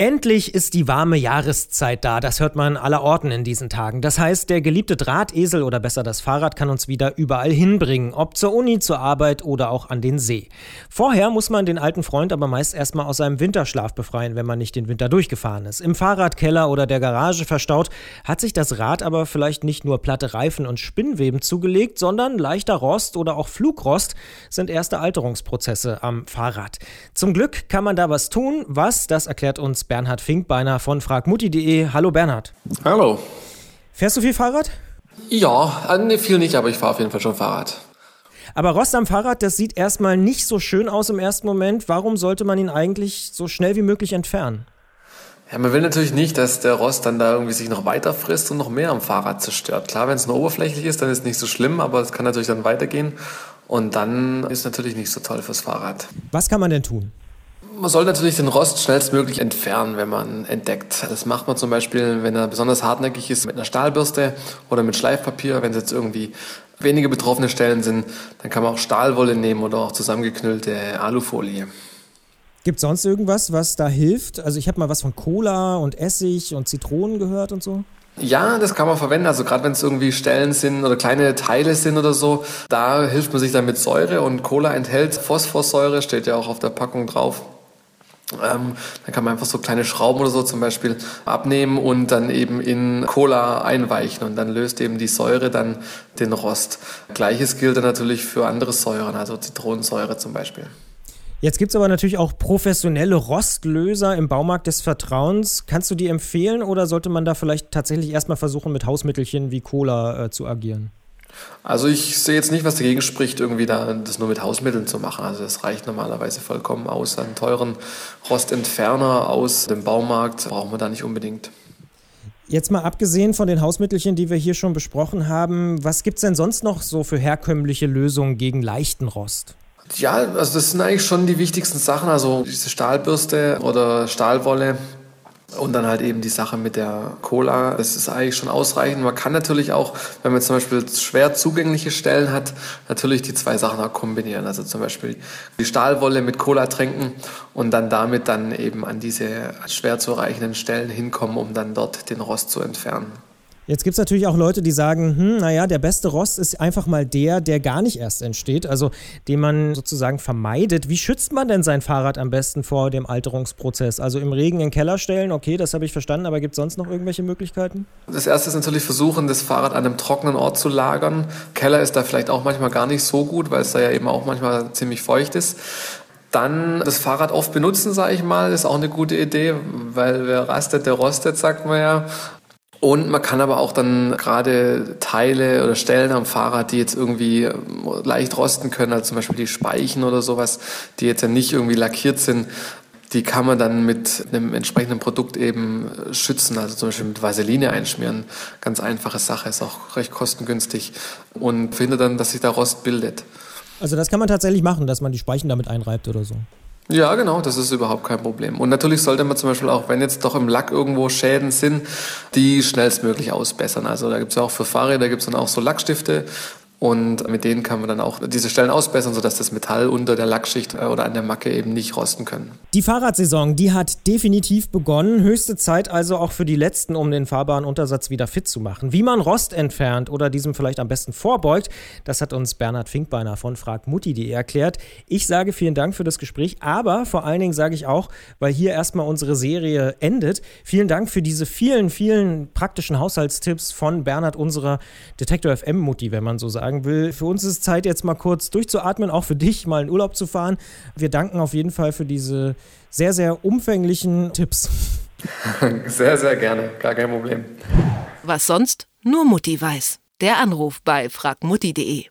Endlich ist die warme Jahreszeit da, das hört man aller Orten in diesen Tagen. Das heißt, der geliebte Drahtesel oder besser das Fahrrad kann uns wieder überall hinbringen, ob zur Uni, zur Arbeit oder auch an den See. Vorher muss man den alten Freund aber meist erstmal aus seinem Winterschlaf befreien, wenn man nicht den Winter durchgefahren ist. Im Fahrradkeller oder der Garage verstaut, hat sich das Rad aber vielleicht nicht nur platte Reifen und Spinnweben zugelegt, sondern leichter Rost oder auch Flugrost sind erste Alterungsprozesse am Fahrrad. Zum Glück kann man da was tun, was, das erklärt uns Bernhard Finkbeiner von fragmutti.de. Hallo Bernhard. Hallo. Fährst du viel Fahrrad? Ja, äh, nee, viel nicht, aber ich fahre auf jeden Fall schon Fahrrad. Aber Rost am Fahrrad, das sieht erstmal nicht so schön aus im ersten Moment. Warum sollte man ihn eigentlich so schnell wie möglich entfernen? Ja, man will natürlich nicht, dass der Rost dann da irgendwie sich noch weiter frisst und noch mehr am Fahrrad zerstört. Klar, wenn es nur oberflächlich ist, dann ist es nicht so schlimm, aber es kann natürlich dann weitergehen. Und dann ist es natürlich nicht so toll fürs Fahrrad. Was kann man denn tun? Man soll natürlich den Rost schnellstmöglich entfernen, wenn man entdeckt. Das macht man zum Beispiel, wenn er besonders hartnäckig ist, mit einer Stahlbürste oder mit Schleifpapier. Wenn es jetzt irgendwie wenige betroffene Stellen sind, dann kann man auch Stahlwolle nehmen oder auch zusammengeknüllte Alufolie. Gibt es sonst irgendwas, was da hilft? Also ich habe mal was von Cola und Essig und Zitronen gehört und so. Ja, das kann man verwenden. Also gerade wenn es irgendwie Stellen sind oder kleine Teile sind oder so, da hilft man sich dann mit Säure und Cola enthält Phosphorsäure, steht ja auch auf der Packung drauf. Ähm, dann kann man einfach so kleine Schrauben oder so zum Beispiel abnehmen und dann eben in Cola einweichen und dann löst eben die Säure dann den Rost. Gleiches gilt dann natürlich für andere Säuren, also Zitronensäure zum Beispiel. Jetzt gibt es aber natürlich auch professionelle Rostlöser im Baumarkt des Vertrauens. Kannst du die empfehlen oder sollte man da vielleicht tatsächlich erstmal versuchen, mit Hausmittelchen wie Cola äh, zu agieren? Also ich sehe jetzt nicht, was dagegen spricht, irgendwie da das nur mit Hausmitteln zu machen. Also das reicht normalerweise vollkommen aus. Einen teuren Rostentferner aus dem Baumarkt brauchen wir da nicht unbedingt. Jetzt mal abgesehen von den Hausmittelchen, die wir hier schon besprochen haben, was gibt es denn sonst noch so für herkömmliche Lösungen gegen leichten Rost? Ja, also das sind eigentlich schon die wichtigsten Sachen. Also diese Stahlbürste oder Stahlwolle, und dann halt eben die Sache mit der Cola, das ist eigentlich schon ausreichend. Man kann natürlich auch, wenn man zum Beispiel schwer zugängliche Stellen hat, natürlich die zwei Sachen auch kombinieren. Also zum Beispiel die Stahlwolle mit Cola trinken und dann damit dann eben an diese schwer zu erreichenden Stellen hinkommen, um dann dort den Rost zu entfernen. Jetzt gibt es natürlich auch Leute, die sagen, hm, naja, der beste Rost ist einfach mal der, der gar nicht erst entsteht, also den man sozusagen vermeidet. Wie schützt man denn sein Fahrrad am besten vor dem Alterungsprozess? Also im Regen in den Keller stellen, okay, das habe ich verstanden, aber gibt es sonst noch irgendwelche Möglichkeiten? Das erste ist natürlich versuchen, das Fahrrad an einem trockenen Ort zu lagern. Keller ist da vielleicht auch manchmal gar nicht so gut, weil es da ja eben auch manchmal ziemlich feucht ist. Dann das Fahrrad oft benutzen, sage ich mal, ist auch eine gute Idee, weil wer rastet, der rostet, sagt man ja. Und man kann aber auch dann gerade Teile oder Stellen am Fahrrad, die jetzt irgendwie leicht rosten können, also zum Beispiel die Speichen oder sowas, die jetzt ja nicht irgendwie lackiert sind, die kann man dann mit einem entsprechenden Produkt eben schützen, also zum Beispiel mit Vaseline einschmieren. Ganz einfache Sache, ist auch recht kostengünstig und findet dann, dass sich da Rost bildet. Also das kann man tatsächlich machen, dass man die Speichen damit einreibt oder so. Ja, genau, das ist überhaupt kein Problem. Und natürlich sollte man zum Beispiel auch, wenn jetzt doch im Lack irgendwo Schäden sind, die schnellstmöglich ausbessern. Also da gibt es ja auch für Fahrräder gibt es dann auch so Lackstifte, und mit denen kann man dann auch diese Stellen ausbessern, sodass das Metall unter der Lackschicht äh, oder an der Macke eben nicht rosten können. Die Fahrradsaison, die hat definitiv begonnen. Höchste Zeit also auch für die Letzten, um den fahrbaren Untersatz wieder fit zu machen. Wie man Rost entfernt oder diesem vielleicht am besten vorbeugt, das hat uns Bernhard Finkbeiner von fragmutti.de erklärt. Ich sage vielen Dank für das Gespräch, aber vor allen Dingen sage ich auch, weil hier erstmal unsere Serie endet, vielen Dank für diese vielen, vielen praktischen Haushaltstipps von Bernhard, unserer Detektor FM Mutti, wenn man so sagt sagen will. Für uns ist Zeit, jetzt mal kurz durchzuatmen, auch für dich mal in Urlaub zu fahren. Wir danken auf jeden Fall für diese sehr, sehr umfänglichen Tipps. Sehr, sehr gerne, gar kein Problem. Was sonst nur Mutti weiß. Der Anruf bei fragmutti.de.